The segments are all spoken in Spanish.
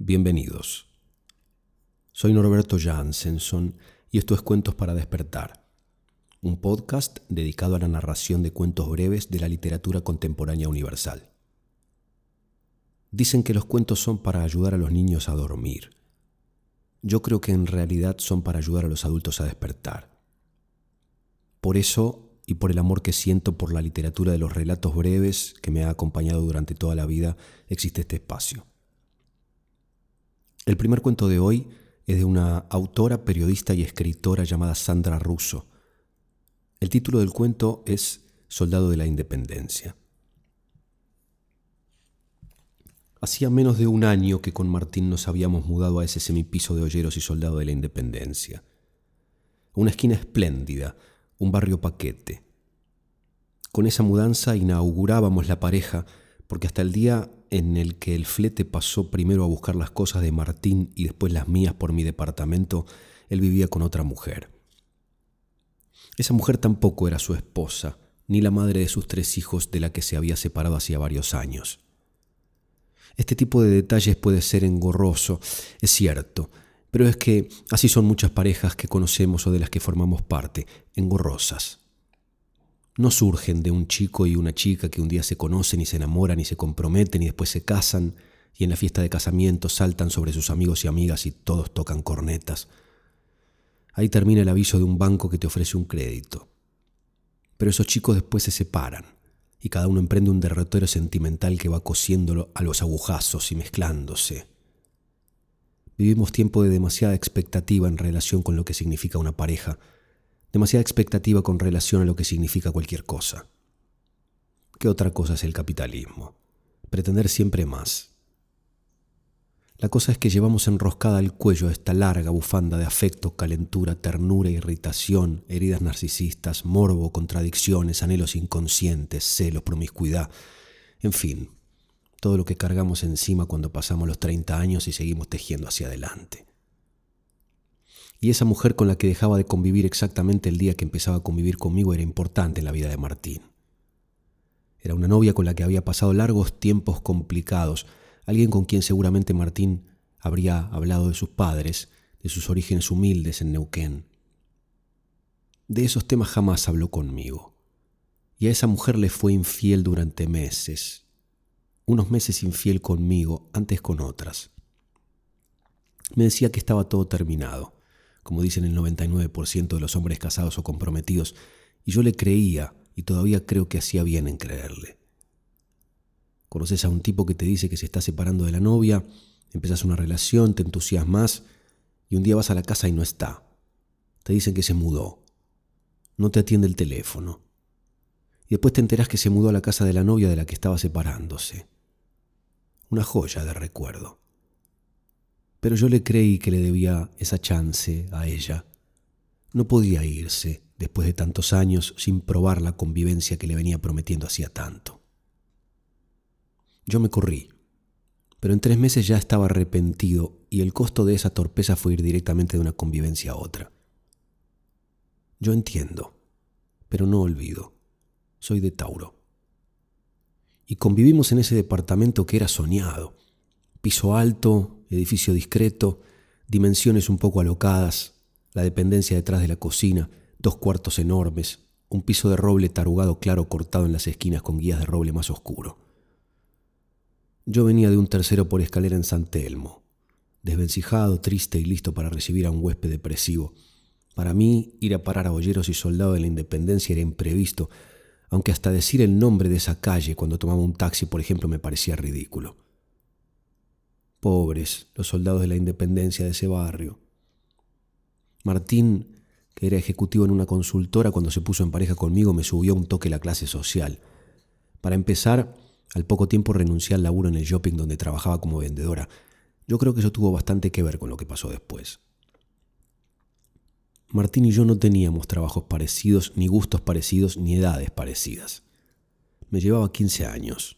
Bienvenidos. Soy Norberto Jansenson y esto es Cuentos para despertar, un podcast dedicado a la narración de cuentos breves de la literatura contemporánea universal. Dicen que los cuentos son para ayudar a los niños a dormir. Yo creo que en realidad son para ayudar a los adultos a despertar. Por eso y por el amor que siento por la literatura de los relatos breves que me ha acompañado durante toda la vida, existe este espacio. El primer cuento de hoy es de una autora, periodista y escritora llamada Sandra Russo. El título del cuento es Soldado de la Independencia. Hacía menos de un año que con Martín nos habíamos mudado a ese semipiso de Olleros y Soldado de la Independencia. Una esquina espléndida, un barrio paquete. Con esa mudanza inaugurábamos la pareja porque hasta el día en el que el flete pasó primero a buscar las cosas de Martín y después las mías por mi departamento, él vivía con otra mujer. Esa mujer tampoco era su esposa, ni la madre de sus tres hijos de la que se había separado hacía varios años. Este tipo de detalles puede ser engorroso, es cierto, pero es que así son muchas parejas que conocemos o de las que formamos parte, engorrosas no surgen de un chico y una chica que un día se conocen y se enamoran y se comprometen y después se casan y en la fiesta de casamiento saltan sobre sus amigos y amigas y todos tocan cornetas. Ahí termina el aviso de un banco que te ofrece un crédito. Pero esos chicos después se separan y cada uno emprende un derrotero sentimental que va cosiéndolo a los agujazos y mezclándose. Vivimos tiempo de demasiada expectativa en relación con lo que significa una pareja demasiada expectativa con relación a lo que significa cualquier cosa. ¿Qué otra cosa es el capitalismo? Pretender siempre más. La cosa es que llevamos enroscada al cuello esta larga bufanda de afecto, calentura, ternura, irritación, heridas narcisistas, morbo, contradicciones, anhelos inconscientes, celos, promiscuidad, en fin, todo lo que cargamos encima cuando pasamos los 30 años y seguimos tejiendo hacia adelante y esa mujer con la que dejaba de convivir exactamente el día que empezaba a convivir conmigo era importante en la vida de Martín. Era una novia con la que había pasado largos tiempos complicados, alguien con quien seguramente Martín habría hablado de sus padres, de sus orígenes humildes en Neuquén. De esos temas jamás habló conmigo. Y a esa mujer le fue infiel durante meses. Unos meses infiel conmigo, antes con otras. Me decía que estaba todo terminado como dicen el 99% de los hombres casados o comprometidos, y yo le creía y todavía creo que hacía bien en creerle. Conoces a un tipo que te dice que se está separando de la novia, empezás una relación, te entusiasmas y un día vas a la casa y no está. Te dicen que se mudó. No te atiende el teléfono. Y después te enterás que se mudó a la casa de la novia de la que estaba separándose. Una joya de recuerdo pero yo le creí que le debía esa chance a ella. No podía irse después de tantos años sin probar la convivencia que le venía prometiendo hacía tanto. Yo me corrí, pero en tres meses ya estaba arrepentido y el costo de esa torpeza fue ir directamente de una convivencia a otra. Yo entiendo, pero no olvido. Soy de Tauro. Y convivimos en ese departamento que era soñado. Piso alto, edificio discreto, dimensiones un poco alocadas, la dependencia detrás de la cocina, dos cuartos enormes, un piso de roble tarugado claro cortado en las esquinas con guías de roble más oscuro. Yo venía de un tercero por escalera en San Telmo, desvencijado, triste y listo para recibir a un huésped depresivo. Para mí, ir a parar a Olleros y Soldado de la Independencia era imprevisto, aunque hasta decir el nombre de esa calle cuando tomaba un taxi, por ejemplo, me parecía ridículo. Pobres los soldados de la independencia de ese barrio. Martín, que era ejecutivo en una consultora, cuando se puso en pareja conmigo me subió un toque la clase social. Para empezar, al poco tiempo renuncié al laburo en el shopping donde trabajaba como vendedora. Yo creo que eso tuvo bastante que ver con lo que pasó después. Martín y yo no teníamos trabajos parecidos, ni gustos parecidos, ni edades parecidas. Me llevaba 15 años.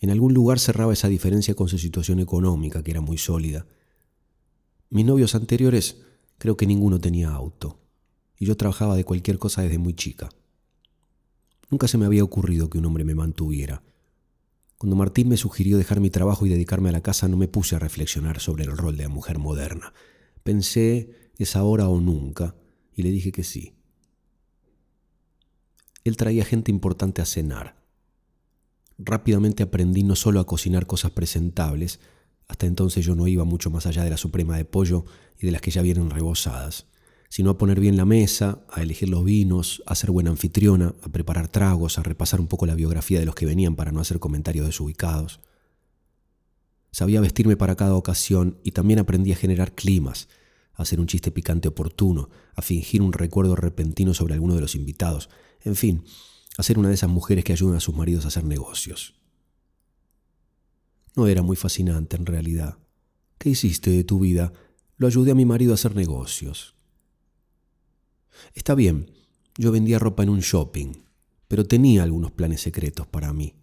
En algún lugar cerraba esa diferencia con su situación económica, que era muy sólida. Mis novios anteriores creo que ninguno tenía auto, y yo trabajaba de cualquier cosa desde muy chica. Nunca se me había ocurrido que un hombre me mantuviera. Cuando Martín me sugirió dejar mi trabajo y dedicarme a la casa, no me puse a reflexionar sobre el rol de la mujer moderna. Pensé, es ahora o nunca, y le dije que sí. Él traía gente importante a cenar. Rápidamente aprendí no solo a cocinar cosas presentables, hasta entonces yo no iba mucho más allá de la suprema de pollo y de las que ya vienen rebosadas, sino a poner bien la mesa, a elegir los vinos, a ser buena anfitriona, a preparar tragos, a repasar un poco la biografía de los que venían para no hacer comentarios desubicados. Sabía vestirme para cada ocasión y también aprendí a generar climas, a hacer un chiste picante oportuno, a fingir un recuerdo repentino sobre alguno de los invitados, en fin, a ser una de esas mujeres que ayudan a sus maridos a hacer negocios. No era muy fascinante en realidad. ¿Qué hiciste de tu vida? Lo ayudé a mi marido a hacer negocios. Está bien, yo vendía ropa en un shopping, pero tenía algunos planes secretos para mí.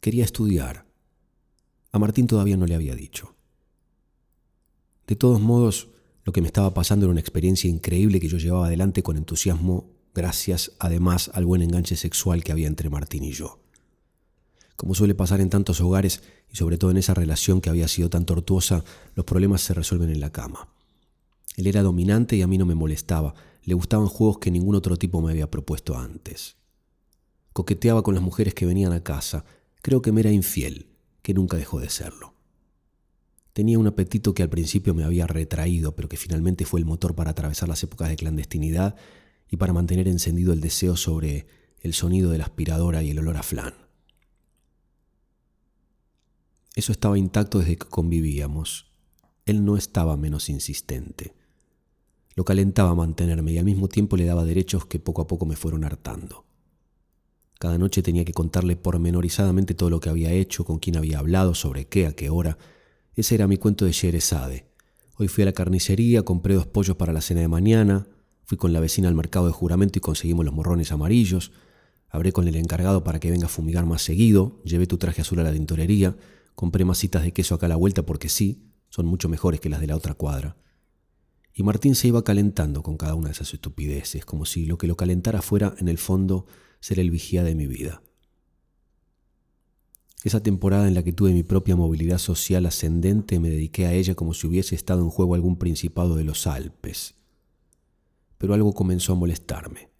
Quería estudiar. A Martín todavía no le había dicho. De todos modos, lo que me estaba pasando era una experiencia increíble que yo llevaba adelante con entusiasmo, gracias además al buen enganche sexual que había entre Martín y yo. Como suele pasar en tantos hogares, y sobre todo en esa relación que había sido tan tortuosa, los problemas se resuelven en la cama. Él era dominante y a mí no me molestaba, le gustaban juegos que ningún otro tipo me había propuesto antes. Coqueteaba con las mujeres que venían a casa. Creo que me era infiel, que nunca dejó de serlo. Tenía un apetito que al principio me había retraído, pero que finalmente fue el motor para atravesar las épocas de clandestinidad y para mantener encendido el deseo sobre el sonido de la aspiradora y el olor a flan. Eso estaba intacto desde que convivíamos. Él no estaba menos insistente. Lo calentaba mantenerme y al mismo tiempo le daba derechos que poco a poco me fueron hartando. Cada noche tenía que contarle pormenorizadamente todo lo que había hecho, con quién había hablado, sobre qué, a qué hora. Ese era mi cuento de Sherezade. Hoy fui a la carnicería, compré dos pollos para la cena de mañana, fui con la vecina al mercado de juramento y conseguimos los morrones amarillos, hablé con el encargado para que venga a fumigar más seguido, llevé tu traje azul a la tintorería, compré masitas de queso acá a la vuelta porque sí, son mucho mejores que las de la otra cuadra. Y Martín se iba calentando con cada una de esas estupideces, como si lo que lo calentara fuera, en el fondo, ser el vigía de mi vida. Esa temporada en la que tuve mi propia movilidad social ascendente me dediqué a ella como si hubiese estado en juego algún principado de los Alpes. Pero algo comenzó a molestarme.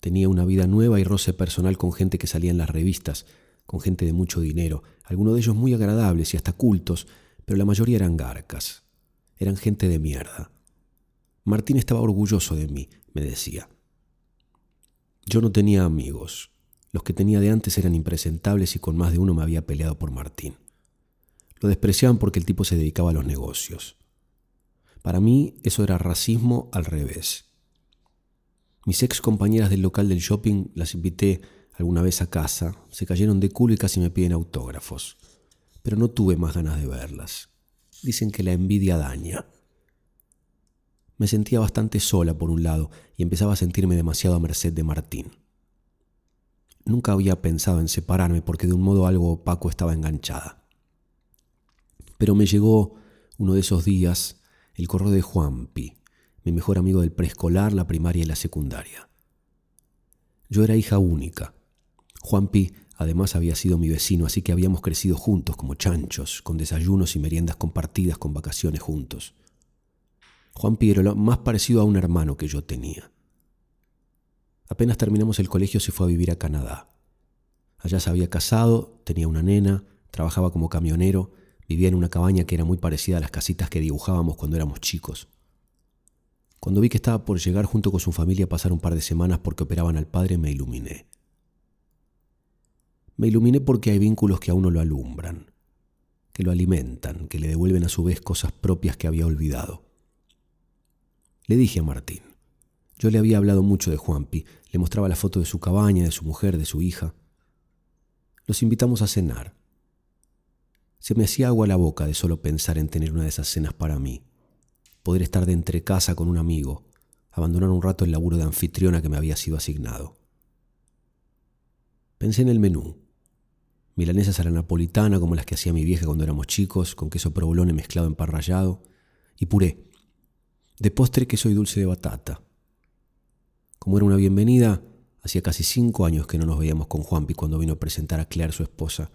Tenía una vida nueva y roce personal con gente que salía en las revistas, con gente de mucho dinero, algunos de ellos muy agradables y hasta cultos, pero la mayoría eran garcas. Eran gente de mierda. Martín estaba orgulloso de mí, me decía. Yo no tenía amigos. Los que tenía de antes eran impresentables y con más de uno me había peleado por Martín. Lo despreciaban porque el tipo se dedicaba a los negocios. Para mí eso era racismo al revés. Mis ex compañeras del local del shopping las invité alguna vez a casa, se cayeron de culo y casi me piden autógrafos, pero no tuve más ganas de verlas. Dicen que la envidia daña. Me sentía bastante sola por un lado y empezaba a sentirme demasiado a merced de Martín. Nunca había pensado en separarme porque de un modo algo opaco estaba enganchada. Pero me llegó uno de esos días el correo de Juanpi, mi mejor amigo del preescolar, la primaria y la secundaria. Yo era hija única. Juanpi Además había sido mi vecino, así que habíamos crecido juntos como chanchos, con desayunos y meriendas compartidas, con vacaciones juntos. Juan Piero, lo más parecido a un hermano que yo tenía. Apenas terminamos el colegio se fue a vivir a Canadá. Allá se había casado, tenía una nena, trabajaba como camionero, vivía en una cabaña que era muy parecida a las casitas que dibujábamos cuando éramos chicos. Cuando vi que estaba por llegar junto con su familia a pasar un par de semanas porque operaban al padre, me iluminé. Me iluminé porque hay vínculos que a uno lo alumbran, que lo alimentan, que le devuelven a su vez cosas propias que había olvidado. Le dije a Martín. Yo le había hablado mucho de Juanpi, le mostraba la foto de su cabaña, de su mujer, de su hija. Los invitamos a cenar. Se me hacía agua la boca de solo pensar en tener una de esas cenas para mí, poder estar de entre casa con un amigo, abandonar un rato el laburo de anfitriona que me había sido asignado. Pensé en el menú, milanesas a la napolitana como las que hacía mi vieja cuando éramos chicos, con queso provolone mezclado en pan rallado, y puré. De postre queso y dulce de batata. Como era una bienvenida, hacía casi cinco años que no nos veíamos con Juanpi cuando vino a presentar a Claire, su esposa,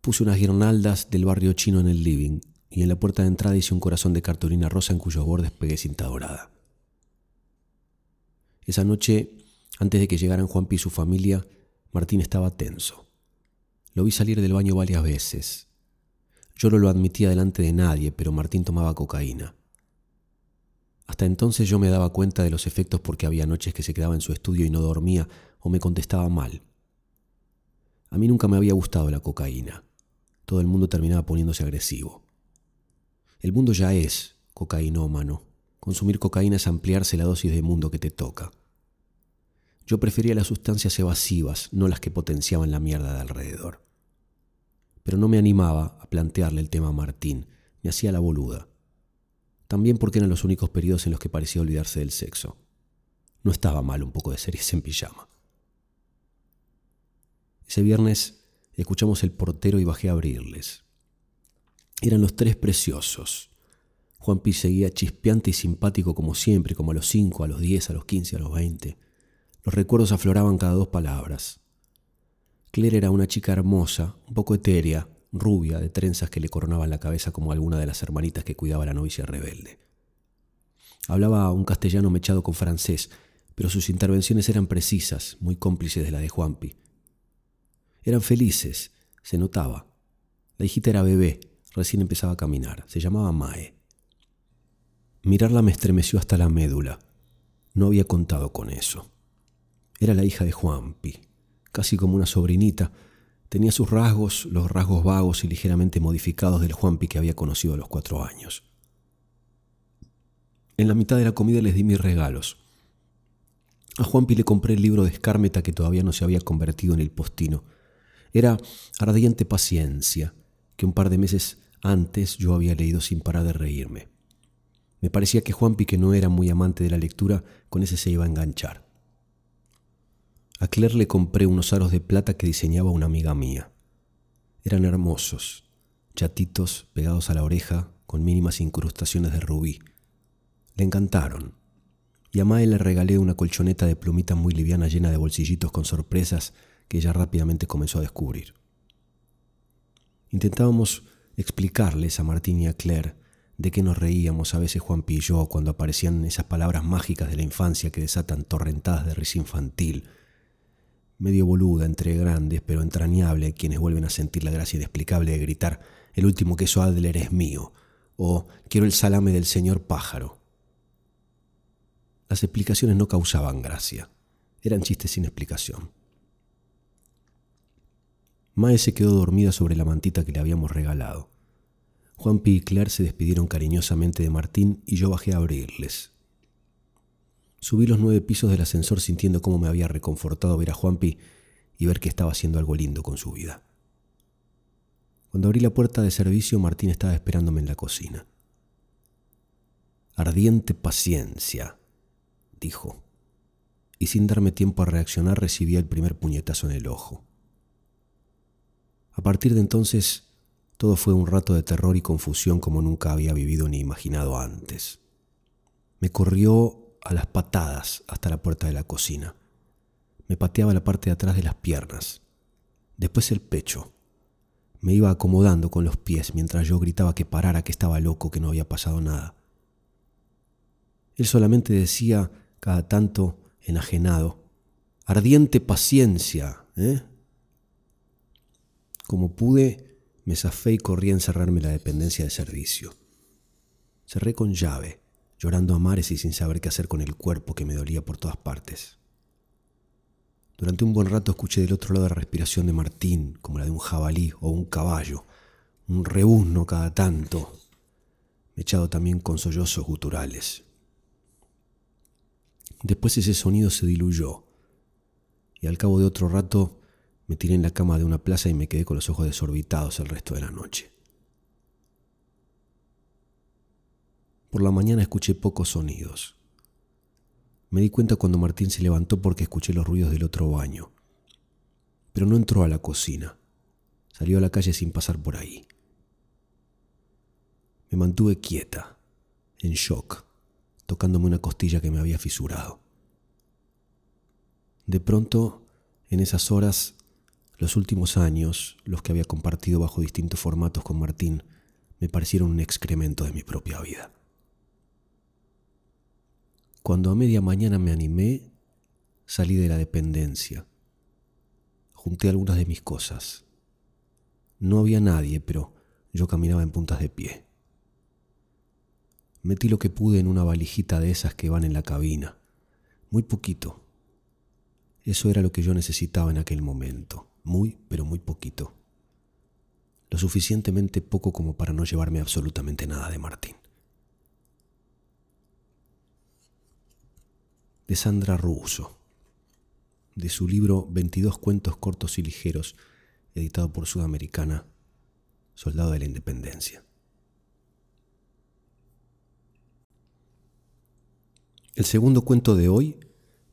Puse unas guirnaldas del barrio chino en el living y en la puerta de entrada hice un corazón de cartulina rosa en cuyos bordes pegué cinta dorada. Esa noche, antes de que llegaran Juanpi y su familia, Martín estaba tenso. Lo vi salir del baño varias veces. Yo no lo admitía delante de nadie, pero Martín tomaba cocaína. Hasta entonces yo me daba cuenta de los efectos porque había noches que se quedaba en su estudio y no dormía o me contestaba mal. A mí nunca me había gustado la cocaína. Todo el mundo terminaba poniéndose agresivo. El mundo ya es cocainómano. Consumir cocaína es ampliarse la dosis de mundo que te toca. Yo prefería las sustancias evasivas, no las que potenciaban la mierda de alrededor. Pero no me animaba a plantearle el tema a Martín, me hacía la boluda. También porque eran los únicos periodos en los que parecía olvidarse del sexo. No estaba mal un poco de series en pijama. Ese viernes escuchamos el portero y bajé a abrirles. Eran los tres preciosos. Juanpi seguía chispeante y simpático como siempre, como a los cinco, a los diez, a los quince, a los veinte. Los recuerdos afloraban cada dos palabras. Claire era una chica hermosa, un poco etérea, rubia, de trenzas que le coronaban la cabeza como alguna de las hermanitas que cuidaba la novicia rebelde. Hablaba un castellano mechado con francés, pero sus intervenciones eran precisas, muy cómplices de la de Juanpi. Eran felices, se notaba. La hijita era bebé, recién empezaba a caminar, se llamaba Mae. Mirarla me estremeció hasta la médula. No había contado con eso. Era la hija de Juanpi, casi como una sobrinita, Tenía sus rasgos, los rasgos vagos y ligeramente modificados del Juanpi que había conocido a los cuatro años. En la mitad de la comida les di mis regalos. A Juanpi le compré el libro de Escármeta que todavía no se había convertido en el postino. Era Ardiente Paciencia, que un par de meses antes yo había leído sin parar de reírme. Me parecía que Juanpi, que no era muy amante de la lectura, con ese se iba a enganchar. A Claire le compré unos aros de plata que diseñaba una amiga mía. Eran hermosos, chatitos pegados a la oreja con mínimas incrustaciones de rubí. Le encantaron. Y a Mae le regalé una colchoneta de plumita muy liviana llena de bolsillitos con sorpresas que ella rápidamente comenzó a descubrir. Intentábamos explicarles a Martín y a Claire de qué nos reíamos a veces Juan y yo cuando aparecían esas palabras mágicas de la infancia que desatan torrentadas de risa infantil medio boluda entre grandes, pero entrañable, quienes vuelven a sentir la gracia inexplicable de gritar, el último queso Adler es mío, o quiero el salame del señor pájaro. Las explicaciones no causaban gracia, eran chistes sin explicación. Mae se quedó dormida sobre la mantita que le habíamos regalado. Juanpi y Claire se despidieron cariñosamente de Martín y yo bajé a abrirles. Subí los nueve pisos del ascensor sintiendo cómo me había reconfortado ver a Juanpi y ver que estaba haciendo algo lindo con su vida. Cuando abrí la puerta de servicio, Martín estaba esperándome en la cocina. Ardiente paciencia, dijo, y sin darme tiempo a reaccionar recibí el primer puñetazo en el ojo. A partir de entonces, todo fue un rato de terror y confusión como nunca había vivido ni imaginado antes. Me corrió a las patadas hasta la puerta de la cocina. Me pateaba la parte de atrás de las piernas, después el pecho. Me iba acomodando con los pies mientras yo gritaba que parara, que estaba loco, que no había pasado nada. Él solamente decía, cada tanto enajenado, ardiente paciencia, ¿eh? Como pude, me zafé y corrí a encerrarme en la dependencia de servicio. Cerré con llave llorando a mares y sin saber qué hacer con el cuerpo que me dolía por todas partes. Durante un buen rato escuché del otro lado la respiración de Martín, como la de un jabalí o un caballo, un rebuzno cada tanto, echado también con sollozos guturales. Después ese sonido se diluyó, y al cabo de otro rato me tiré en la cama de una plaza y me quedé con los ojos desorbitados el resto de la noche. Por la mañana escuché pocos sonidos. Me di cuenta cuando Martín se levantó porque escuché los ruidos del otro baño. Pero no entró a la cocina. Salió a la calle sin pasar por ahí. Me mantuve quieta, en shock, tocándome una costilla que me había fisurado. De pronto, en esas horas, Los últimos años, los que había compartido bajo distintos formatos con Martín, me parecieron un excremento de mi propia vida. Cuando a media mañana me animé, salí de la dependencia. Junté algunas de mis cosas. No había nadie, pero yo caminaba en puntas de pie. Metí lo que pude en una valijita de esas que van en la cabina. Muy poquito. Eso era lo que yo necesitaba en aquel momento. Muy, pero muy poquito. Lo suficientemente poco como para no llevarme absolutamente nada de Martín. De Sandra Russo, de su libro 22 cuentos cortos y ligeros, editado por Sudamericana, Soldado de la Independencia. El segundo cuento de hoy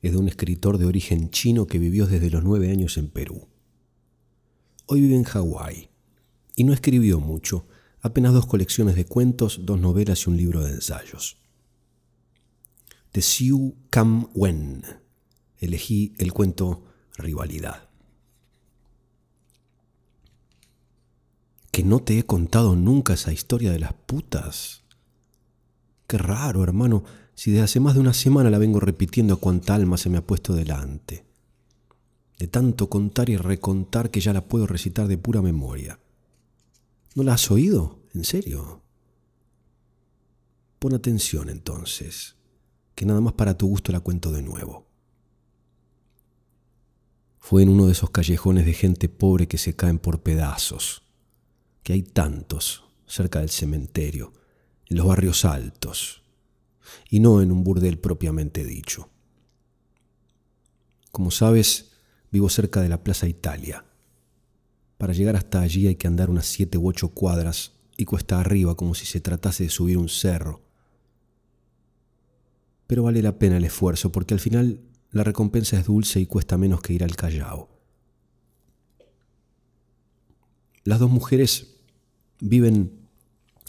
es de un escritor de origen chino que vivió desde los nueve años en Perú. Hoy vive en Hawái y no escribió mucho, apenas dos colecciones de cuentos, dos novelas y un libro de ensayos. De Siu Kam Wen elegí el cuento Rivalidad. Que no te he contado nunca esa historia de las putas. Qué raro, hermano, si desde hace más de una semana la vengo repitiendo a cuanta alma se me ha puesto delante. De tanto contar y recontar que ya la puedo recitar de pura memoria. ¿No la has oído? ¿En serio? Pon atención entonces, que nada más para tu gusto la cuento de nuevo. Fue en uno de esos callejones de gente pobre que se caen por pedazos, que hay tantos cerca del cementerio, en los barrios altos, y no en un burdel propiamente dicho. Como sabes, vivo cerca de la Plaza Italia. Para llegar hasta allí hay que andar unas siete u ocho cuadras y cuesta arriba como si se tratase de subir un cerro. Pero vale la pena el esfuerzo porque al final la recompensa es dulce y cuesta menos que ir al Callao. Las dos mujeres viven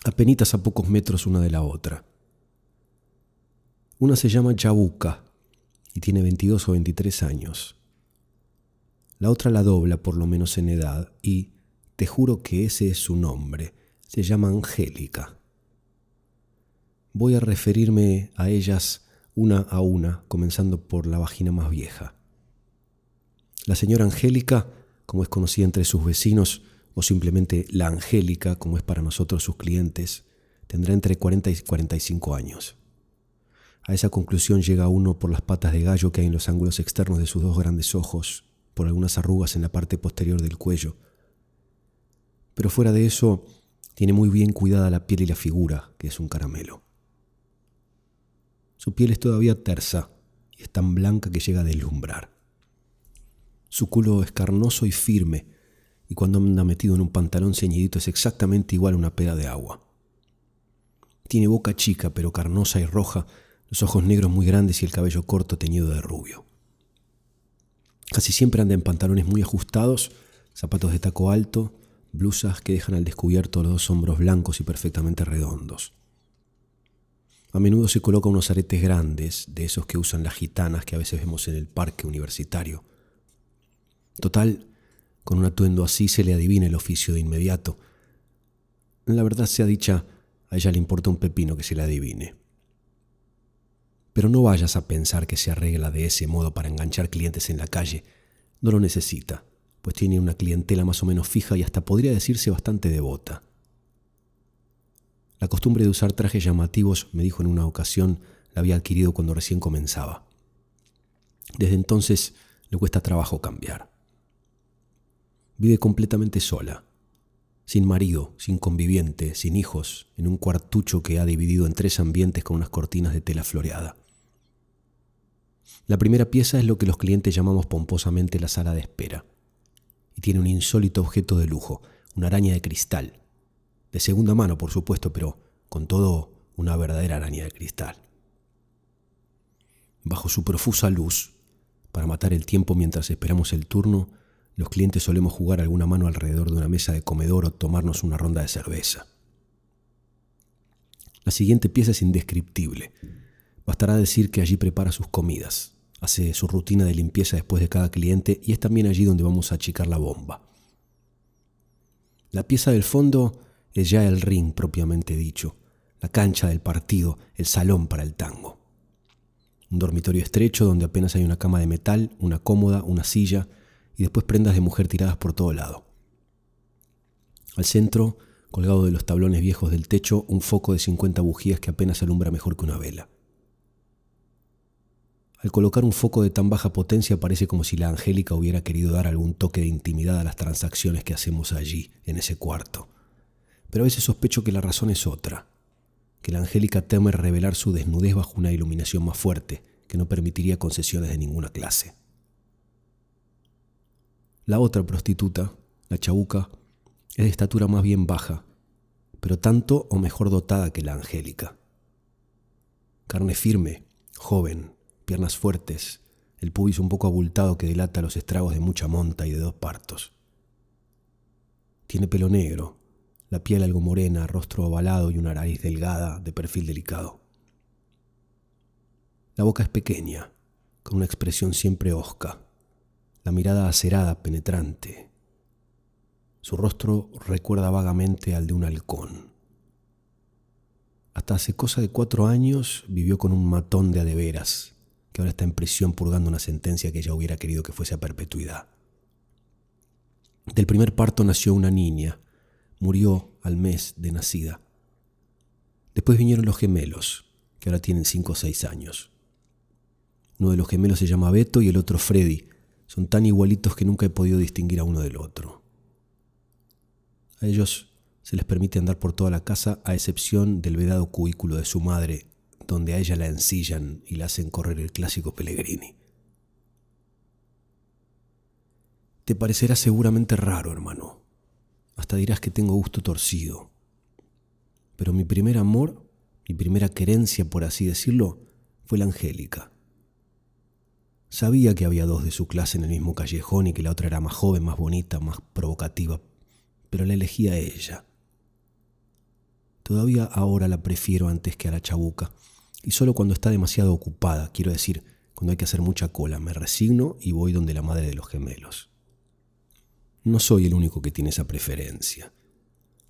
apenas a pocos metros una de la otra. Una se llama Chabuca y tiene 22 o 23 años. La otra la dobla por lo menos en edad y, te juro que ese es su nombre, se llama Angélica. Voy a referirme a ellas una a una, comenzando por la vagina más vieja. La señora Angélica, como es conocida entre sus vecinos, o simplemente la Angélica, como es para nosotros sus clientes, tendrá entre 40 y 45 años. A esa conclusión llega uno por las patas de gallo que hay en los ángulos externos de sus dos grandes ojos, por algunas arrugas en la parte posterior del cuello. Pero fuera de eso, tiene muy bien cuidada la piel y la figura, que es un caramelo. Su piel es todavía tersa y es tan blanca que llega a deslumbrar. Su culo es carnoso y firme, y cuando anda metido en un pantalón ceñidito es exactamente igual a una pera de agua. Tiene boca chica pero carnosa y roja los ojos negros muy grandes y el cabello corto teñido de rubio. Casi siempre anda en pantalones muy ajustados, zapatos de taco alto, blusas que dejan al descubierto los dos hombros blancos y perfectamente redondos. A menudo se coloca unos aretes grandes, de esos que usan las gitanas que a veces vemos en el parque universitario. Total, con un atuendo así se le adivina el oficio de inmediato. La verdad sea dicha, a ella le importa un pepino que se le adivine. Pero no vayas a pensar que se arregla de ese modo para enganchar clientes en la calle. No lo necesita, pues tiene una clientela más o menos fija y hasta podría decirse bastante devota. La costumbre de usar trajes llamativos, me dijo en una ocasión, la había adquirido cuando recién comenzaba. Desde entonces le cuesta trabajo cambiar. Vive completamente sola, sin marido, sin conviviente, sin hijos, en un cuartucho que ha dividido en tres ambientes con unas cortinas de tela floreada. La primera pieza es lo que los clientes llamamos pomposamente la sala de espera. Y tiene un insólito objeto de lujo, una araña de cristal. De segunda mano, por supuesto, pero con todo una verdadera araña de cristal. Bajo su profusa luz, para matar el tiempo mientras esperamos el turno, los clientes solemos jugar alguna mano alrededor de una mesa de comedor o tomarnos una ronda de cerveza. La siguiente pieza es indescriptible. Bastará decir que allí prepara sus comidas Hace su rutina de limpieza después de cada cliente y es también allí donde vamos a achicar la bomba. La pieza del fondo es ya el ring propiamente dicho, la cancha del partido, el salón para el tango. Un dormitorio estrecho donde apenas hay una cama de metal, una cómoda, una silla y después prendas de mujer tiradas por todo lado. Al centro, colgado de los tablones viejos del techo, un foco de 50 bujías que apenas alumbra mejor que una vela. Al colocar un foco de tan baja potencia parece como si la Angélica hubiera querido dar algún toque de intimidad a las transacciones que hacemos allí, en ese cuarto. Pero a veces sospecho que la razón es otra que la Angélica teme revelar su desnudez bajo una iluminación más fuerte, que no permitiría concesiones de ninguna clase. La otra prostituta, la chabuca, es de estatura más bien baja, pero tanto o mejor dotada que la Angélica. Carne firme, joven, piernas fuertes, el pubis un poco abultado que delata los estragos de mucha monta y de dos partos. Tiene pelo negro, la piel algo morena, rostro ovalado y una nariz delgada, de perfil delicado. La boca es pequeña, con una expresión siempre hosca, la mirada acerada, penetrante. Su rostro recuerda vagamente al de un halcón. Hasta hace cosa de cuatro años vivió con un matón de adeveras, que ahora está en prisión purgando una sentencia que ella hubiera querido que fuese a perpetuidad. Del primer parto nació una niña, murió al mes de nacida. Después vinieron los gemelos, que ahora tienen cinco o seis años. Uno de los gemelos se llama Beto y el otro Freddy. Son tan igualitos que nunca he podido distinguir a uno del otro. A ellos se les permite andar por toda la casa a excepción del vedado cubículo de su madre, donde a ella la ensillan y la hacen correr el clásico Pellegrini. Te parecerá seguramente raro, hermano, hasta dirás que tengo gusto torcido. Pero mi primer amor, mi primera querencia, por así decirlo, fue la Angélica. Sabía que había dos de su clase en el mismo callejón y que la otra era más joven, más bonita, más provocativa, pero la elegí a ella. Todavía ahora la prefiero antes que a la chabuca, y solo cuando está demasiado ocupada, quiero decir, cuando hay que hacer mucha cola, me resigno y voy donde la madre de los gemelos. No soy el único que tiene esa preferencia.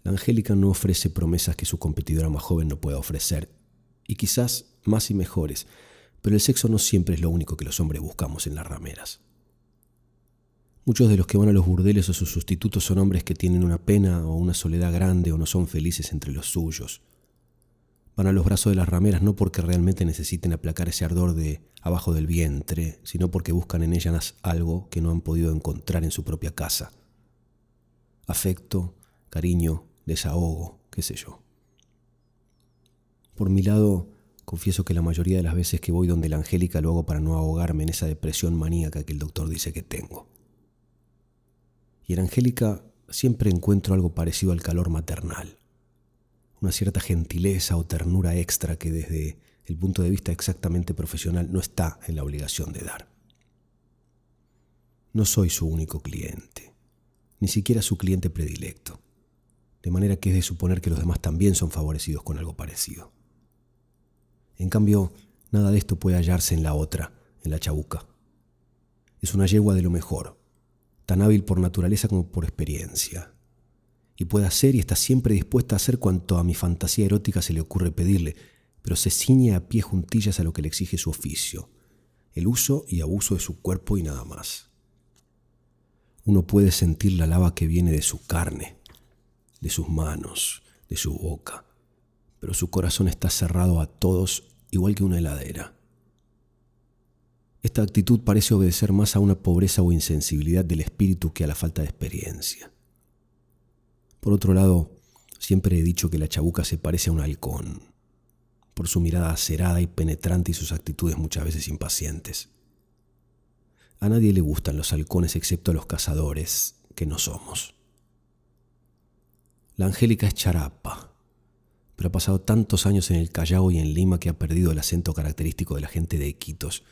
La Angélica no ofrece promesas que su competidora más joven no pueda ofrecer, y quizás más y mejores, pero el sexo no siempre es lo único que los hombres buscamos en las rameras. Muchos de los que van a los burdeles o sus sustitutos son hombres que tienen una pena o una soledad grande o no son felices entre los suyos. Van a los brazos de las rameras no porque realmente necesiten aplacar ese ardor de abajo del vientre, sino porque buscan en ellas algo que no han podido encontrar en su propia casa afecto, cariño, desahogo, qué sé yo. Por mi lado, confieso que la mayoría de las veces que voy donde la Angélica lo hago para no ahogarme en esa depresión maníaca que el doctor dice que tengo. Y en Angélica siempre encuentro algo parecido al calor maternal, una cierta gentileza o ternura extra que desde el punto de vista exactamente profesional no está en la obligación de dar. No soy su único cliente ni siquiera su cliente predilecto, de manera que es de suponer que los demás también son favorecidos con algo parecido. En cambio, nada de esto puede hallarse en la otra, en la chabuca. Es una yegua de lo mejor, tan hábil por naturaleza como por experiencia, y puede hacer y está siempre dispuesta a hacer cuanto a mi fantasía erótica se le ocurre pedirle, pero se ciñe a pie juntillas a lo que le exige su oficio, el uso y abuso de su cuerpo y nada más uno puede sentir la lava que viene de su carne, de sus manos, de su boca, pero su corazón está cerrado a todos igual que una heladera. Esta actitud parece obedecer más a una pobreza o insensibilidad del espíritu que a la falta de experiencia. Por otro lado, siempre he dicho que la chabuca se parece a un halcón, por su mirada acerada y penetrante y sus actitudes muchas veces impacientes. A nadie le gustan los halcones excepto a los cazadores, que no somos. La Angélica es charapa, pero ha pasado tantos años en el Callao y en Lima que ha perdido el acento característico de la gente de Iquitos,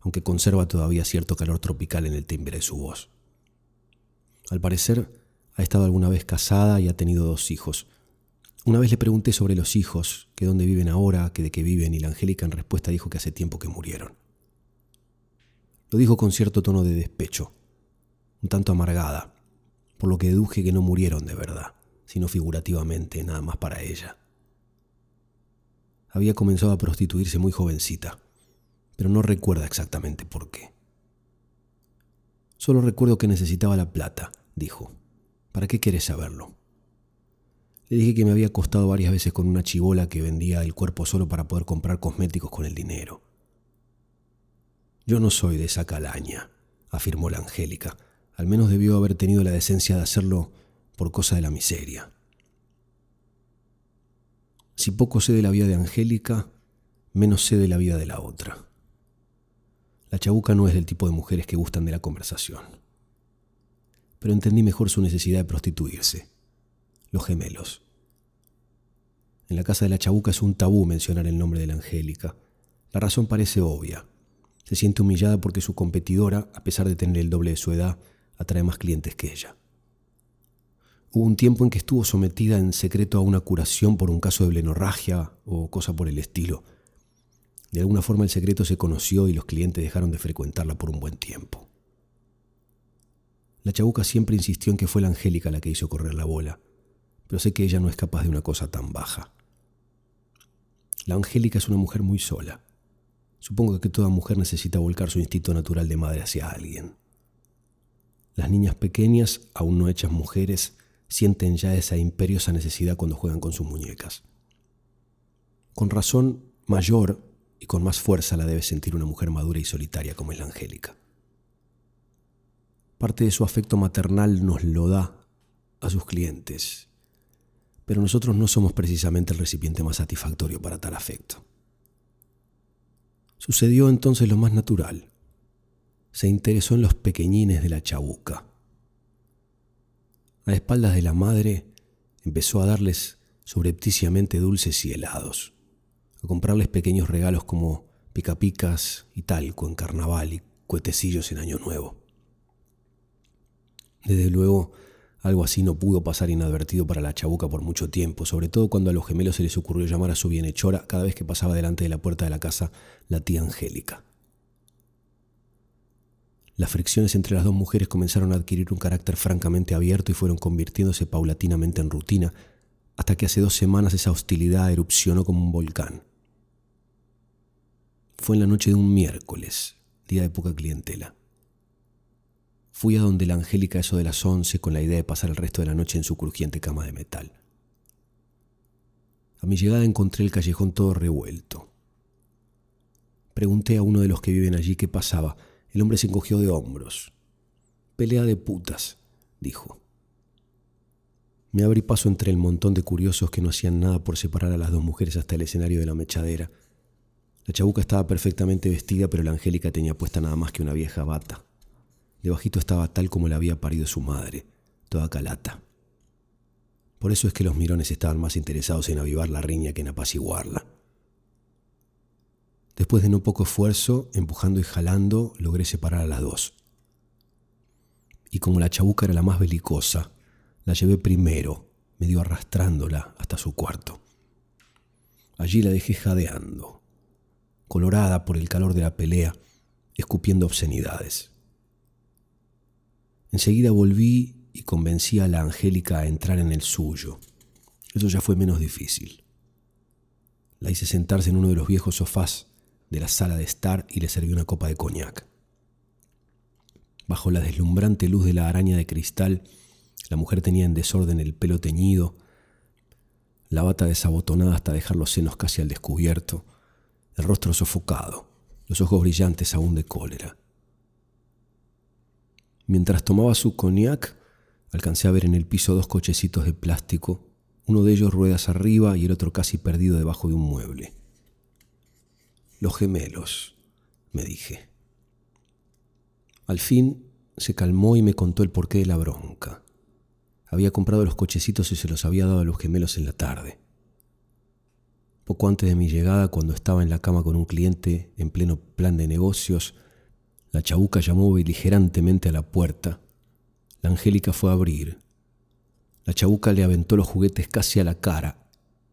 aunque conserva todavía cierto calor tropical en el timbre de su voz. Al parecer, ha estado alguna vez casada y ha tenido dos hijos. Una vez le pregunté sobre los hijos, que dónde viven ahora, que de qué viven, y la Angélica en respuesta dijo que hace tiempo que murieron. Lo dijo con cierto tono de despecho, un tanto amargada, por lo que deduje que no murieron de verdad, sino figurativamente, nada más para ella. Había comenzado a prostituirse muy jovencita, pero no recuerda exactamente por qué. Solo recuerdo que necesitaba la plata, dijo. ¿Para qué quieres saberlo? Le dije que me había costado varias veces con una chivola que vendía el cuerpo solo para poder comprar cosméticos con el dinero. Yo no soy de esa calaña, afirmó la Angélica. Al menos debió haber tenido la decencia de hacerlo por cosa de la miseria. Si poco sé de la vida de Angélica, menos sé de la vida de la otra. La chabuca no es del tipo de mujeres que gustan de la conversación. Pero entendí mejor su necesidad de prostituirse. Los gemelos. En la casa de la chabuca es un tabú mencionar el nombre de la Angélica. La razón parece obvia. Se siente humillada porque su competidora, a pesar de tener el doble de su edad, atrae más clientes que ella. Hubo un tiempo en que estuvo sometida en secreto a una curación por un caso de blenorragia o cosa por el estilo. De alguna forma el secreto se conoció y los clientes dejaron de frecuentarla por un buen tiempo. La chabuca siempre insistió en que fue la Angélica la que hizo correr la bola, pero sé que ella no es capaz de una cosa tan baja. La Angélica es una mujer muy sola. Supongo que toda mujer necesita volcar su instinto natural de madre hacia alguien. Las niñas pequeñas, aún no hechas mujeres, sienten ya esa imperiosa necesidad cuando juegan con sus muñecas. Con razón mayor y con más fuerza la debe sentir una mujer madura y solitaria como es la Angélica. Parte de su afecto maternal nos lo da a sus clientes, pero nosotros no somos precisamente el recipiente más satisfactorio para tal afecto. Sucedió entonces lo más natural. Se interesó en los pequeñines de la chabuca. A espaldas de la madre, empezó a darles subrepticiamente dulces y helados, a comprarles pequeños regalos como picapicas y talco en carnaval y cuetecillos en Año Nuevo. Desde luego, algo así no pudo pasar inadvertido para la chabuca por mucho tiempo, sobre todo cuando a los gemelos se les ocurrió llamar a su bienhechora cada vez que pasaba delante de la puerta de la casa la tía Angélica. Las fricciones entre las dos mujeres comenzaron a adquirir un carácter francamente abierto y fueron convirtiéndose paulatinamente en rutina, hasta que hace dos semanas esa hostilidad erupcionó como un volcán. Fue en la noche de un miércoles, día de poca clientela. Fui a donde la Angélica eso de las once con la idea de pasar el resto de la noche en su crujiente cama de metal. A mi llegada encontré el callejón todo revuelto. Pregunté a uno de los que viven allí qué pasaba. El hombre se encogió de hombros. Pelea de putas, dijo. Me abrí paso entre el montón de curiosos que no hacían nada por separar a las dos mujeres hasta el escenario de la mechadera. La chabuca estaba perfectamente vestida, pero la Angélica tenía puesta nada más que una vieja bata. Debajito estaba tal como la había parido su madre, toda calata. Por eso es que los mirones estaban más interesados en avivar la riña que en apaciguarla. Después de no poco esfuerzo, empujando y jalando, logré separar a las dos. Y como la chabuca era la más belicosa, la llevé primero, medio arrastrándola hasta su cuarto. Allí la dejé jadeando, colorada por el calor de la pelea, escupiendo obscenidades. Enseguida volví y convencí a la Angélica a entrar en el suyo. Eso ya fue menos difícil. La hice sentarse en uno de los viejos sofás de la sala de estar y le serví una copa de coñac. Bajo la deslumbrante luz de la araña de cristal, la mujer tenía en desorden el pelo teñido, la bata desabotonada hasta dejar los senos casi al descubierto, el rostro sofocado, los ojos brillantes aún de cólera. Mientras tomaba su cognac, alcancé a ver en el piso dos cochecitos de plástico, uno de ellos ruedas arriba y el otro casi perdido debajo de un mueble. Los gemelos, me dije. Al fin se calmó y me contó el porqué de la bronca. Había comprado los cochecitos y se los había dado a los gemelos en la tarde. Poco antes de mi llegada, cuando estaba en la cama con un cliente en pleno plan de negocios, la chabuca llamó beligerantemente a la puerta. La Angélica fue a abrir. La chabuca le aventó los juguetes casi a la cara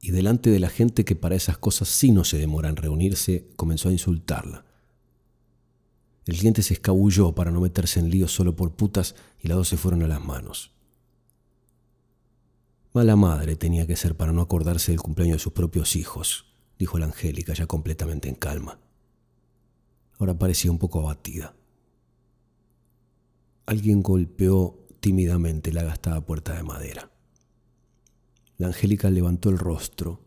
y delante de la gente que para esas cosas sí no se demora en reunirse, comenzó a insultarla. El cliente se escabulló para no meterse en líos solo por putas y las dos se fueron a las manos. Mala madre tenía que ser para no acordarse del cumpleaños de sus propios hijos, dijo la Angélica ya completamente en calma. Ahora parecía un poco abatida. Alguien golpeó tímidamente la gastada puerta de madera. La Angélica levantó el rostro.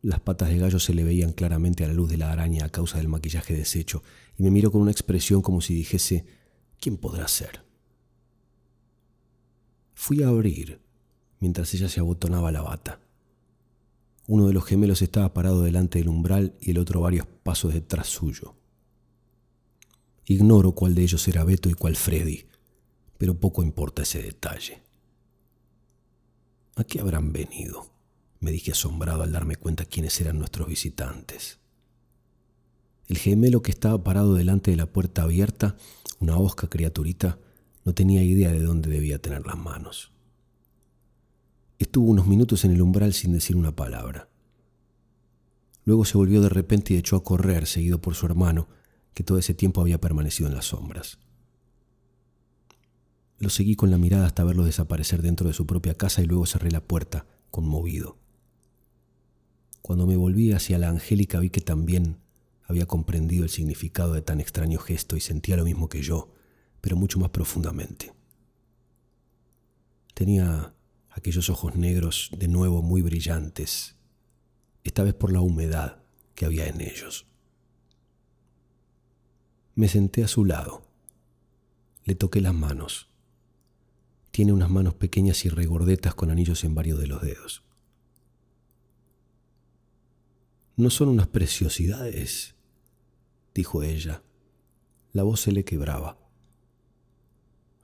Las patas de gallo se le veían claramente a la luz de la araña a causa del maquillaje deshecho y me miró con una expresión como si dijese, ¿quién podrá ser? Fui a abrir mientras ella se abotonaba la bata. Uno de los gemelos estaba parado delante del umbral y el otro varios pasos detrás suyo. Ignoro cuál de ellos era Beto y cuál Freddy, pero poco importa ese detalle. ¿A qué habrán venido? me dije asombrado al darme cuenta quiénes eran nuestros visitantes. El gemelo que estaba parado delante de la puerta abierta, una osca criaturita, no tenía idea de dónde debía tener las manos. Estuvo unos minutos en el umbral sin decir una palabra. Luego se volvió de repente y echó a correr, seguido por su hermano, que todo ese tiempo había permanecido en las sombras. Lo seguí con la mirada hasta verlo desaparecer dentro de su propia casa y luego cerré la puerta, conmovido. Cuando me volví hacia la Angélica vi que también había comprendido el significado de tan extraño gesto y sentía lo mismo que yo, pero mucho más profundamente. Tenía aquellos ojos negros de nuevo muy brillantes, esta vez por la humedad que había en ellos. Me senté a su lado, le toqué las manos. Tiene unas manos pequeñas y regordetas con anillos en varios de los dedos. ¿No son unas preciosidades? dijo ella. La voz se le quebraba.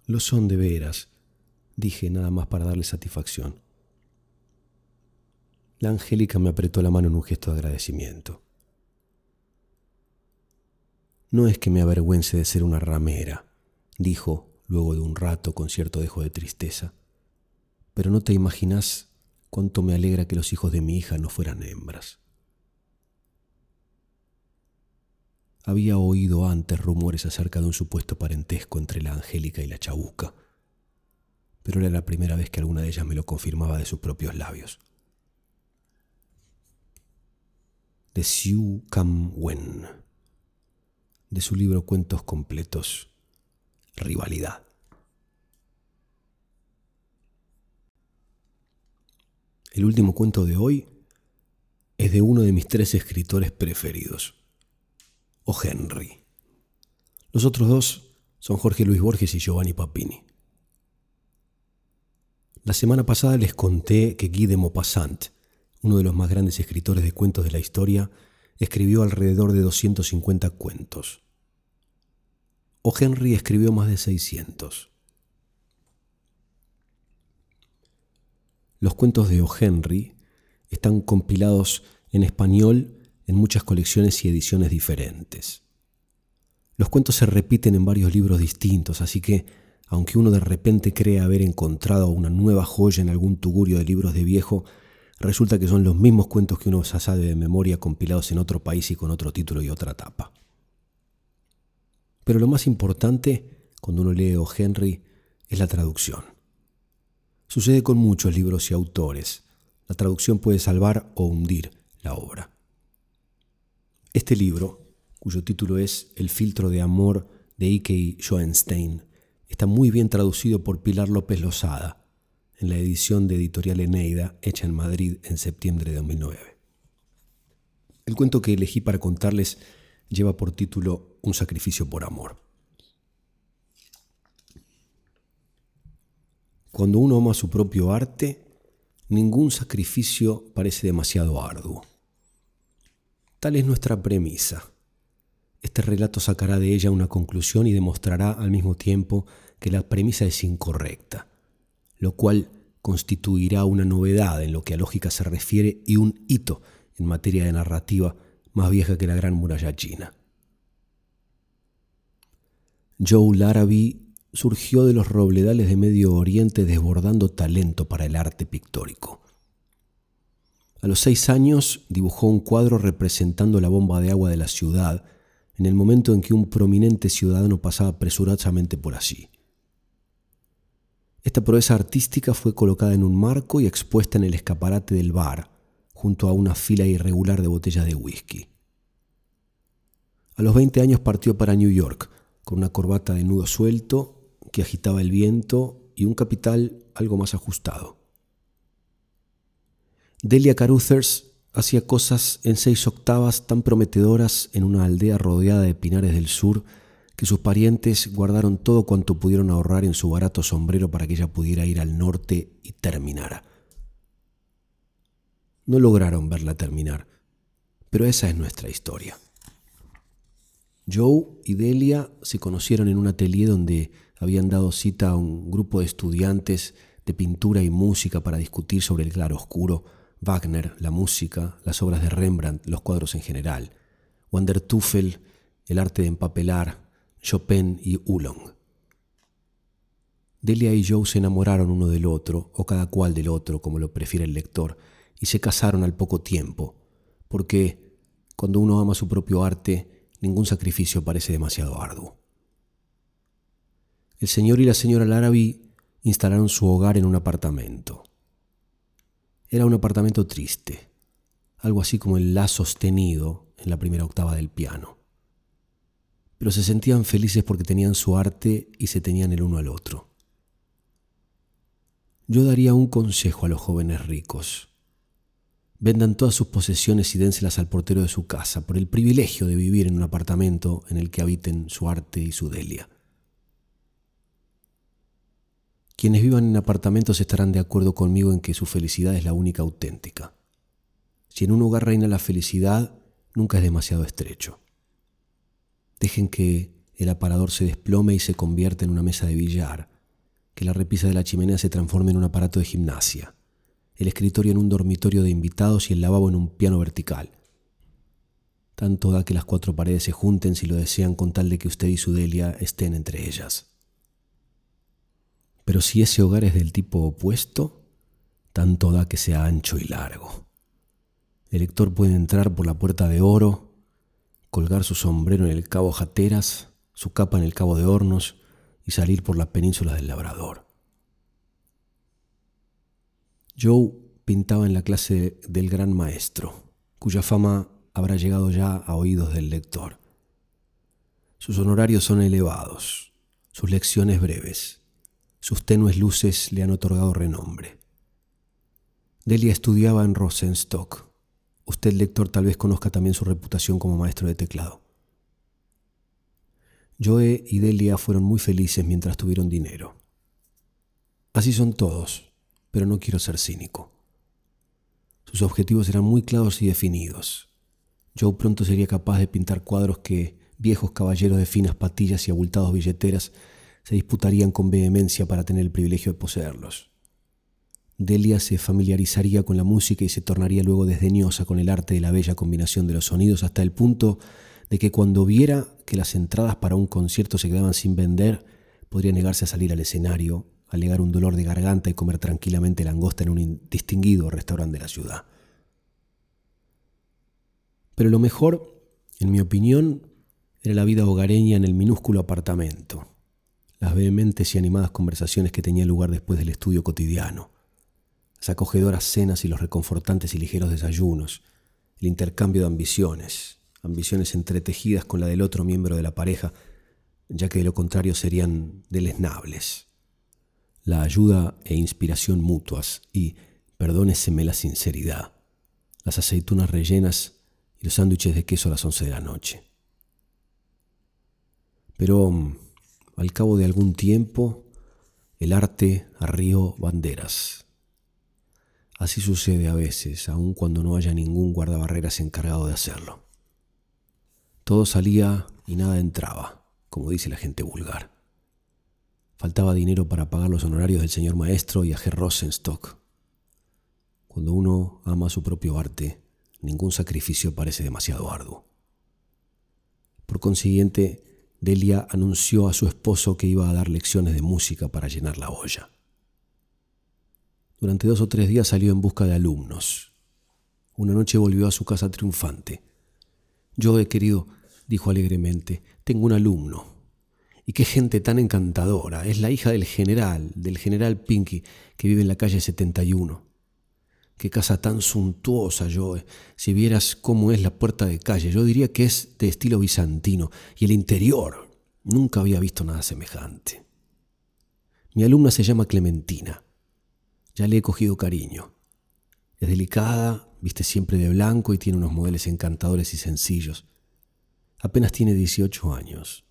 Lo son de veras, dije nada más para darle satisfacción. La Angélica me apretó la mano en un gesto de agradecimiento. No es que me avergüence de ser una ramera, dijo luego de un rato con cierto dejo de tristeza, pero no te imaginas cuánto me alegra que los hijos de mi hija no fueran hembras. Había oído antes rumores acerca de un supuesto parentesco entre la Angélica y la Chabuca pero era la primera vez que alguna de ellas me lo confirmaba de sus propios labios. De Xiu Cam Wen, de su libro Cuentos Completos, Rivalidad. El último cuento de hoy es de uno de mis tres escritores preferidos, O. Henry. Los otros dos son Jorge Luis Borges y Giovanni Papini. La semana pasada les conté que Guy de Maupassant, uno de los más grandes escritores de cuentos de la historia, escribió alrededor de 250 cuentos. O. Henry escribió más de 600. Los cuentos de O. Henry están compilados en español en muchas colecciones y ediciones diferentes. Los cuentos se repiten en varios libros distintos, así que aunque uno de repente cree haber encontrado una nueva joya en algún tugurio de libros de viejo, resulta que son los mismos cuentos que uno se sabe de memoria compilados en otro país y con otro título y otra tapa. Pero lo más importante, cuando uno lee O. Henry, es la traducción. Sucede con muchos libros y autores. La traducción puede salvar o hundir la obra. Este libro, cuyo título es El filtro de amor de Ike Schoenstein, está muy bien traducido por Pilar López Lozada en la edición de Editorial Eneida hecha en Madrid en septiembre de 2009. El cuento que elegí para contarles lleva por título Un sacrificio por amor. Cuando uno ama su propio arte, ningún sacrificio parece demasiado arduo. Tal es nuestra premisa. Este relato sacará de ella una conclusión y demostrará al mismo tiempo que la premisa es incorrecta, lo cual constituirá una novedad en lo que a lógica se refiere y un hito en materia de narrativa más vieja que la gran muralla china. Joe Larrabee surgió de los robledales de Medio Oriente desbordando talento para el arte pictórico. A los seis años dibujó un cuadro representando la bomba de agua de la ciudad, en el momento en que un prominente ciudadano pasaba presurosamente por allí. Esta proeza artística fue colocada en un marco y expuesta en el escaparate del bar, junto a una fila irregular de botellas de whisky. A los 20 años partió para New York, con una corbata de nudo suelto que agitaba el viento y un capital algo más ajustado. Delia Caruthers hacía cosas en seis octavas tan prometedoras en una aldea rodeada de pinares del sur que sus parientes guardaron todo cuanto pudieron ahorrar en su barato sombrero para que ella pudiera ir al norte y terminara. No lograron verla terminar, pero esa es nuestra historia. Joe y Delia se conocieron en un atelier donde habían dado cita a un grupo de estudiantes de pintura y música para discutir sobre el claro oscuro, Wagner, la música, las obras de Rembrandt, los cuadros en general, Wandertuffel, el arte de empapelar, Chopin y Oolong. Delia y Joe se enamoraron uno del otro, o cada cual del otro, como lo prefiere el lector, y se casaron al poco tiempo, porque cuando uno ama su propio arte, ningún sacrificio parece demasiado arduo. El señor y la señora Larrabee instalaron su hogar en un apartamento. Era un apartamento triste, algo así como el la sostenido en la primera octava del piano. Pero se sentían felices porque tenían su arte y se tenían el uno al otro. Yo daría un consejo a los jóvenes ricos. Vendan todas sus posesiones y dénselas al portero de su casa por el privilegio de vivir en un apartamento en el que habiten su arte y su delia. Quienes vivan en apartamentos estarán de acuerdo conmigo en que su felicidad es la única auténtica. Si en un hogar reina la felicidad, nunca es demasiado estrecho. Dejen que el aparador se desplome y se convierta en una mesa de billar, que la repisa de la chimenea se transforme en un aparato de gimnasia el escritorio en un dormitorio de invitados y el lavabo en un piano vertical. Tanto da que las cuatro paredes se junten si lo desean con tal de que usted y su Delia estén entre ellas. Pero si ese hogar es del tipo opuesto, tanto da que sea ancho y largo. El lector puede entrar por la puerta de oro, colgar su sombrero en el cabo Jateras, su capa en el cabo de Hornos y salir por las penínsulas del Labrador. Joe pintaba en la clase del gran maestro, cuya fama habrá llegado ya a oídos del lector. Sus honorarios son elevados, sus lecciones breves, sus tenues luces le han otorgado renombre. Delia estudiaba en Rosenstock. Usted, lector, tal vez conozca también su reputación como maestro de teclado. Joe y Delia fueron muy felices mientras tuvieron dinero. Así son todos, pero no quiero ser cínico. Sus objetivos eran muy claros y definidos. Joe pronto sería capaz de pintar cuadros que viejos caballeros de finas patillas y abultados billeteras se disputarían con vehemencia para tener el privilegio de poseerlos. Delia se familiarizaría con la música y se tornaría luego desdeñosa con el arte de la bella combinación de los sonidos hasta el punto de que cuando viera que las entradas para un concierto se quedaban sin vender, podría negarse a salir al escenario alegar un dolor de garganta y comer tranquilamente langosta en un distinguido restaurante de la ciudad. Pero lo mejor, en mi opinión, era la vida hogareña en el minúsculo apartamento, las vehementes y animadas conversaciones que tenían lugar después del estudio cotidiano, las acogedoras cenas y los reconfortantes y ligeros desayunos, el intercambio de ambiciones, ambiciones entretejidas con la del otro miembro de la pareja, ya que de lo contrario serían deleznables la ayuda e inspiración mutuas y, perdóneseme la sinceridad, las aceitunas rellenas y los sándwiches de queso a las once de la noche. Pero al cabo de algún tiempo, el arte arrió banderas. Así sucede a veces, aun cuando no haya ningún guardabarreras encargado de hacerlo. Todo salía y nada entraba, como dice la gente vulgar. Faltaba dinero para pagar los honorarios del señor maestro y a Herr Rosenstock. Cuando uno ama su propio arte, ningún sacrificio parece demasiado arduo. Por consiguiente, Delia anunció a su esposo que iba a dar lecciones de música para llenar la olla. Durante dos o tres días salió en busca de alumnos. Una noche volvió a su casa triunfante. Yo he querido, dijo alegremente, tengo un alumno. Y qué gente tan encantadora. Es la hija del general, del general Pinky, que vive en la calle 71. Qué casa tan suntuosa, Joe. Si vieras cómo es la puerta de calle, yo diría que es de estilo bizantino. Y el interior, nunca había visto nada semejante. Mi alumna se llama Clementina. Ya le he cogido cariño. Es delicada, viste siempre de blanco y tiene unos modelos encantadores y sencillos. Apenas tiene 18 años.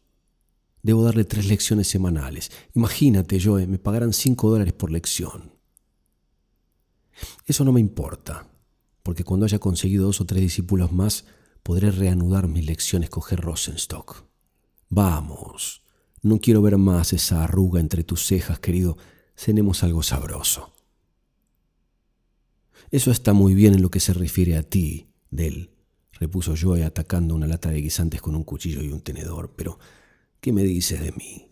Debo darle tres lecciones semanales. Imagínate, Joe, me pagarán 5 dólares por lección. Eso no me importa, porque cuando haya conseguido dos o tres discípulos más, podré reanudar mis lecciones con. Rosenstock. Vamos, no quiero ver más esa arruga entre tus cejas, querido. Cenemos algo sabroso. Eso está muy bien en lo que se refiere a ti, Del, repuso Joe atacando una lata de guisantes con un cuchillo y un tenedor. Pero, ¿qué me dices de mí?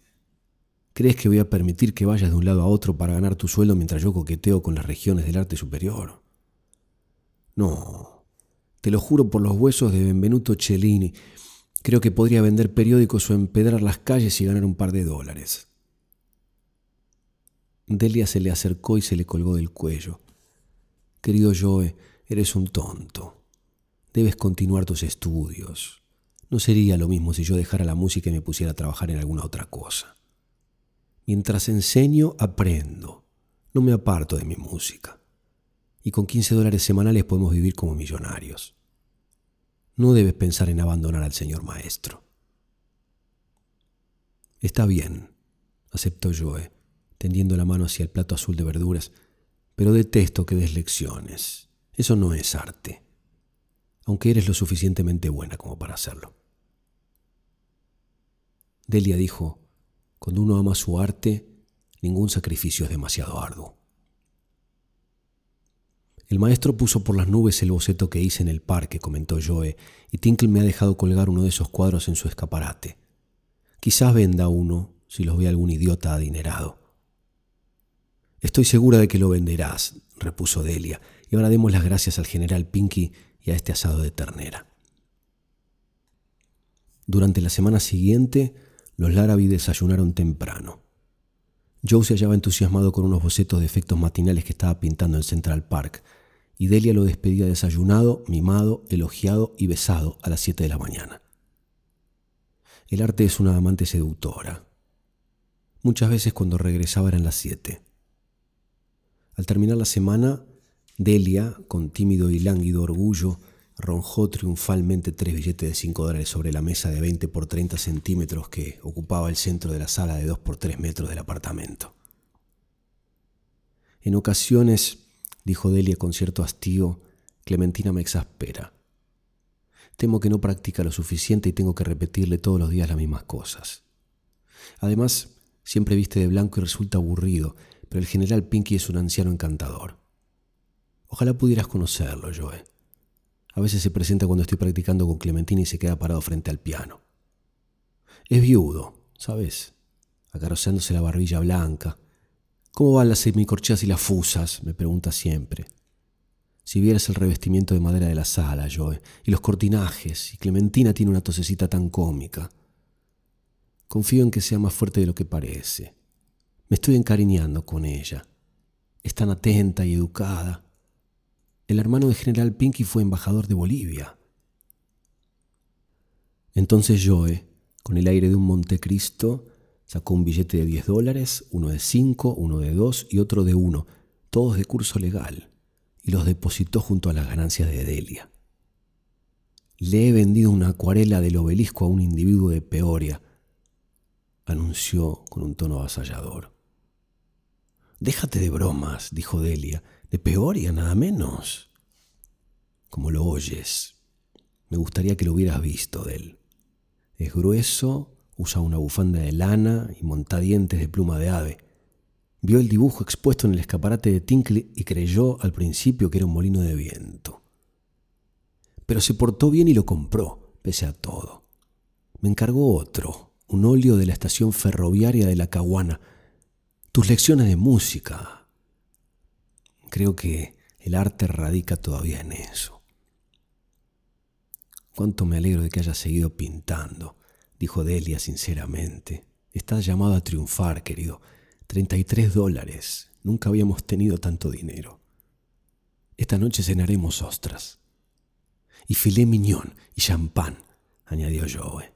¿Crees que voy a permitir que vayas de un lado a otro para ganar tu sueldo mientras yo coqueteo con las regiones del arte superior? No, te lo juro por los huesos de Benvenuto Cellini. Creo que podría vender periódicos o empedrar las calles y ganar un par de dólares. Delia se le acercó y se le colgó del cuello. Querido Joe, eres un tonto. Debes continuar tus estudios. No sería lo mismo si yo dejara la música y me pusiera a trabajar en alguna otra cosa. Mientras enseño, aprendo. No me aparto de mi música. Y con 15 dólares semanales podemos vivir como millonarios. No debes pensar en abandonar al señor maestro. Está bien, aceptó Joe, tendiendo la mano hacia el plato azul de verduras, pero detesto que des lecciones. Eso no es arte, aunque eres lo suficientemente buena como para hacerlo. Delia dijo, cuando uno ama su arte, ningún sacrificio es demasiado arduo. El maestro puso por las nubes el boceto que hice en el parque, comentó Joe, y Tinkle me ha dejado colgar uno de esos cuadros en su escaparate. Quizás venda uno si los ve algún idiota adinerado. Estoy segura de que lo venderás, repuso Delia, y ahora demos las gracias al general Pinky y a este asado de ternera. Durante la semana siguiente, los Larrabee desayunaron temprano. Joe se hallaba entusiasmado con unos bocetos de efectos matinales que estaba pintando en Central Park, y Delia lo despedía desayunado, mimado, elogiado y besado a las siete de la mañana. El arte es una amante seductora. Muchas veces cuando regresaba eran las siete. Al terminar la semana, Delia, con tímido y lánguido orgullo, ronjó triunfalmente tres billetes de cinco dólares sobre la mesa de 20 por 30 centímetros que ocupaba el centro de la sala de dos por tres metros del apartamento. En ocasiones, dijo Delia con cierto hastío, Clementina me exaspera. Temo que no practica lo suficiente y tengo que repetirle todos los días las mismas cosas. Además, siempre viste de blanco y resulta aburrido, pero el general Pinky es un anciano encantador. Ojalá pudieras conocerlo, Joe. A veces se presenta cuando estoy practicando con Clementina y se queda parado frente al piano. Es viudo, ¿sabes? Acariciándose la barbilla blanca. ¿Cómo van las semicorcheas y las fusas? me pregunta siempre. Si vieras el revestimiento de madera de la sala, Joe, y los cortinajes, y Clementina tiene una tosecita tan cómica. Confío en que sea más fuerte de lo que parece. Me estoy encariñando con ella. Es tan atenta y educada. El hermano de General Pinky fue embajador de Bolivia. Entonces Joe, con el aire de un Montecristo, sacó un billete de 10 dólares, uno de 5, uno de 2 y otro de 1, todos de curso legal, y los depositó junto a las ganancias de Delia. Le he vendido una acuarela del obelisco a un individuo de Peoria, anunció con un tono avasallador. Déjate de bromas, dijo Delia. De Peoria, nada menos. Como lo oyes. Me gustaría que lo hubieras visto de él. Es grueso, usa una bufanda de lana y montadientes de pluma de ave. Vio el dibujo expuesto en el escaparate de Tinkle y creyó al principio que era un molino de viento. Pero se portó bien y lo compró, pese a todo. Me encargó otro, un óleo de la estación ferroviaria de la Caguana. Tus lecciones de música, Creo que el arte radica todavía en eso. Cuánto me alegro de que hayas seguido pintando, dijo Delia sinceramente. Estás llamado a triunfar, querido. Treinta y tres dólares. Nunca habíamos tenido tanto dinero. Esta noche cenaremos ostras. Y filé miñón y champán, añadió Joe.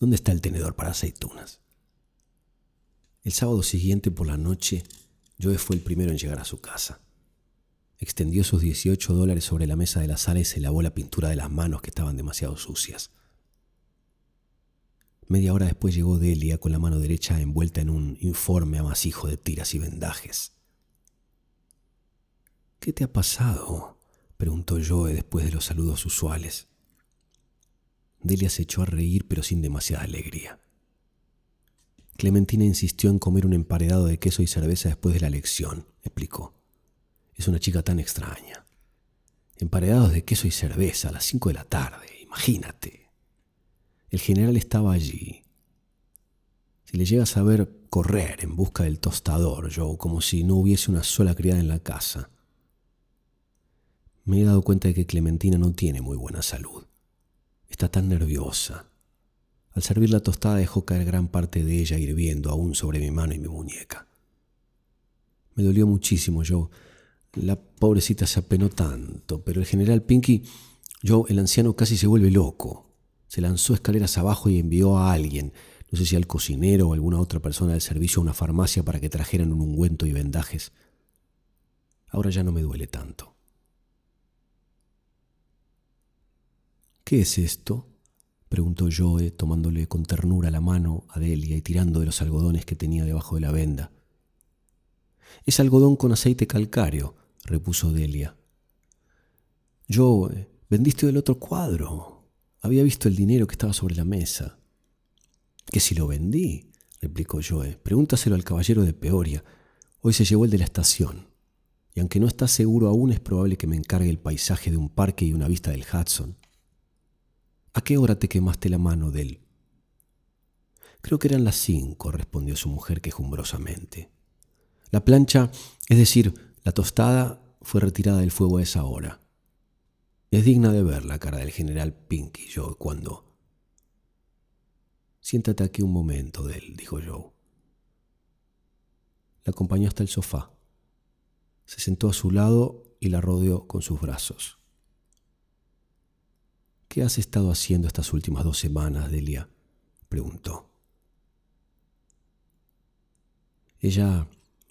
¿Dónde está el tenedor para aceitunas? El sábado siguiente por la noche, Joe fue el primero en llegar a su casa. Extendió sus 18 dólares sobre la mesa de la sala y se lavó la pintura de las manos que estaban demasiado sucias. Media hora después llegó Delia con la mano derecha envuelta en un informe amasijo de tiras y vendajes. ¿Qué te ha pasado? preguntó Joe después de los saludos usuales. Delia se echó a reír pero sin demasiada alegría. Clementina insistió en comer un emparedado de queso y cerveza después de la lección, explicó. Es una chica tan extraña. Emparedados de queso y cerveza a las cinco de la tarde, imagínate. El general estaba allí. Si le llegas a ver correr en busca del tostador, Joe, como si no hubiese una sola criada en la casa. Me he dado cuenta de que Clementina no tiene muy buena salud. Está tan nerviosa. Al servir la tostada dejó caer gran parte de ella hirviendo aún sobre mi mano y mi muñeca. Me dolió muchísimo, Joe. La pobrecita se apenó tanto, pero el general Pinky, Joe, el anciano, casi se vuelve loco. Se lanzó escaleras abajo y envió a alguien, no sé si al cocinero o alguna otra persona del servicio a una farmacia para que trajeran un ungüento y vendajes. Ahora ya no me duele tanto. ¿Qué es esto? Preguntó Joe, tomándole con ternura la mano a Delia y tirando de los algodones que tenía debajo de la venda. Es algodón con aceite calcáreo, repuso Delia. Joe, vendiste el otro cuadro. Había visto el dinero que estaba sobre la mesa. Que si lo vendí, replicó Joe. Pregúntaselo al caballero de Peoria. Hoy se llevó el de la estación. Y aunque no está seguro aún, es probable que me encargue el paisaje de un parque y una vista del Hudson. ¿A qué hora te quemaste la mano de él? Creo que eran las cinco, respondió su mujer quejumbrosamente. La plancha, es decir, la tostada, fue retirada del fuego a esa hora. Es digna de ver la cara del general Pinky Joe cuando... Siéntate aquí un momento, de él, dijo Joe. La acompañó hasta el sofá. Se sentó a su lado y la rodeó con sus brazos. ¿Qué has estado haciendo estas últimas dos semanas, Delia? preguntó. Ella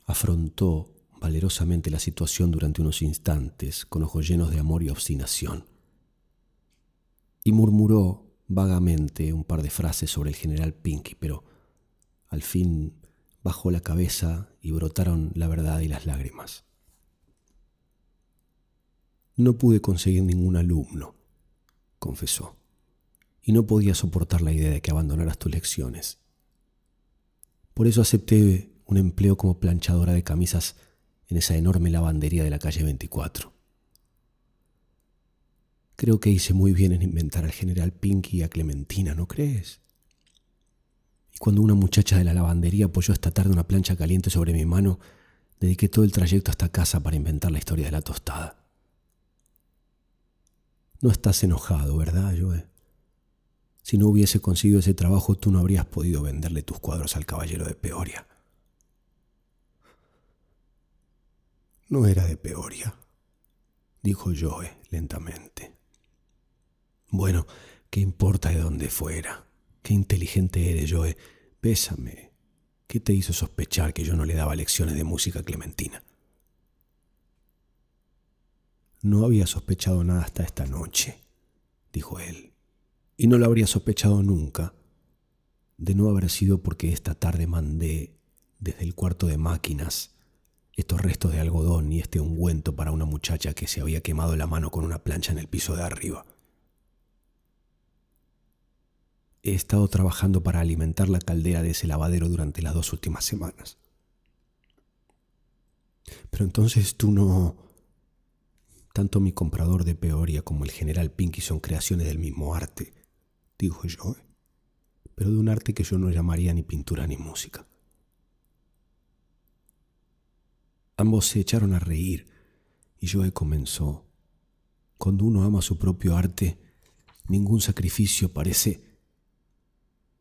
afrontó valerosamente la situación durante unos instantes, con ojos llenos de amor y obstinación, y murmuró vagamente un par de frases sobre el general Pinky, pero al fin bajó la cabeza y brotaron la verdad y las lágrimas. No pude conseguir ningún alumno, confesó, y no podía soportar la idea de que abandonaras tus lecciones. Por eso acepté un empleo como planchadora de camisas en esa enorme lavandería de la calle 24. Creo que hice muy bien en inventar al general Pinky y a Clementina, ¿no crees? Y cuando una muchacha de la lavandería apoyó esta tarde una plancha caliente sobre mi mano, dediqué todo el trayecto hasta casa para inventar la historia de la tostada. No estás enojado, ¿verdad, Joe? Si no hubiese conseguido ese trabajo, tú no habrías podido venderle tus cuadros al caballero de Peoria. No era de Peoria, dijo Joe lentamente. Bueno, ¿qué importa de dónde fuera? Qué inteligente eres, Joe. Bésame. ¿Qué te hizo sospechar que yo no le daba lecciones de música a Clementina? No había sospechado nada hasta esta noche, dijo él, y no lo habría sospechado nunca, de no haber sido porque esta tarde mandé desde el cuarto de máquinas estos restos de algodón y este ungüento para una muchacha que se había quemado la mano con una plancha en el piso de arriba. He estado trabajando para alimentar la caldera de ese lavadero durante las dos últimas semanas. Pero entonces tú no... Tanto mi comprador de Peoria como el general Pinky son creaciones del mismo arte, dijo yo, pero de un arte que yo no llamaría ni pintura ni música. Ambos se echaron a reír y Joe comenzó. Cuando uno ama su propio arte, Ningún sacrificio parece...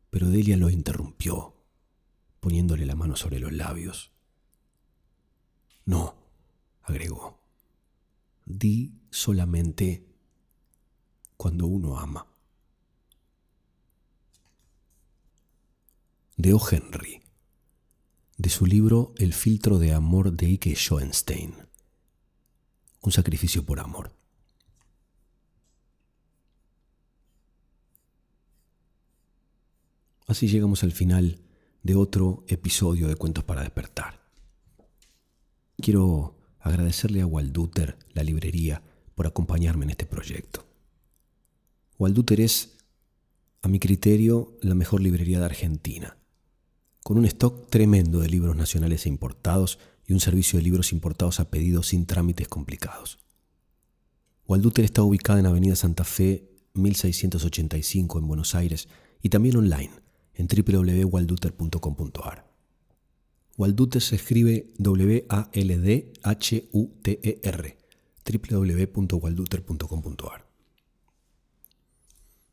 Pero Delia lo interrumpió, poniéndole la mano sobre los labios. No, agregó. Di solamente cuando uno ama. De O. Henry, de su libro El filtro de amor de Ike Schoenstein. Un sacrificio por amor. Así llegamos al final de otro episodio de Cuentos para despertar. Quiero agradecerle a Walduter, la librería, por acompañarme en este proyecto. Walduter es, a mi criterio, la mejor librería de Argentina, con un stock tremendo de libros nacionales e importados y un servicio de libros importados a pedido sin trámites complicados. Walduter está ubicada en Avenida Santa Fe 1685 en Buenos Aires y también online en www.walduter.com.ar. Walduter se escribe W-A-L-D-H-U-T-E-R, www.walduter.com.ar.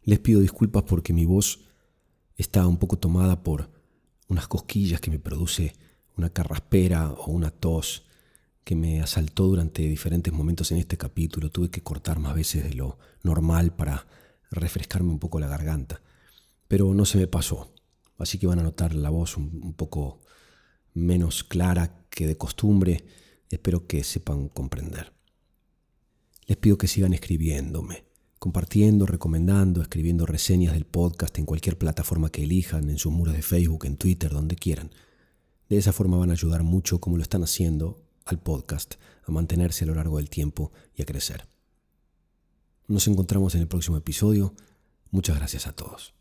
Les pido disculpas porque mi voz está un poco tomada por unas cosquillas que me produce una carraspera o una tos que me asaltó durante diferentes momentos en este capítulo. Tuve que cortar más veces de lo normal para refrescarme un poco la garganta, pero no se me pasó. Así que van a notar la voz un, poco menos clara que de costumbre. Espero que sepan comprender. Les pido que sigan escribiéndome, compartiendo, recomendando, escribiendo reseñas del podcast en cualquier plataforma que elijan, en sus muros de Facebook, en Twitter, donde quieran. De esa forma van a ayudar mucho, como lo están haciendo, al podcast a mantenerse a lo largo del tiempo y a crecer. Nos encontramos en el próximo episodio. Muchas gracias a todos.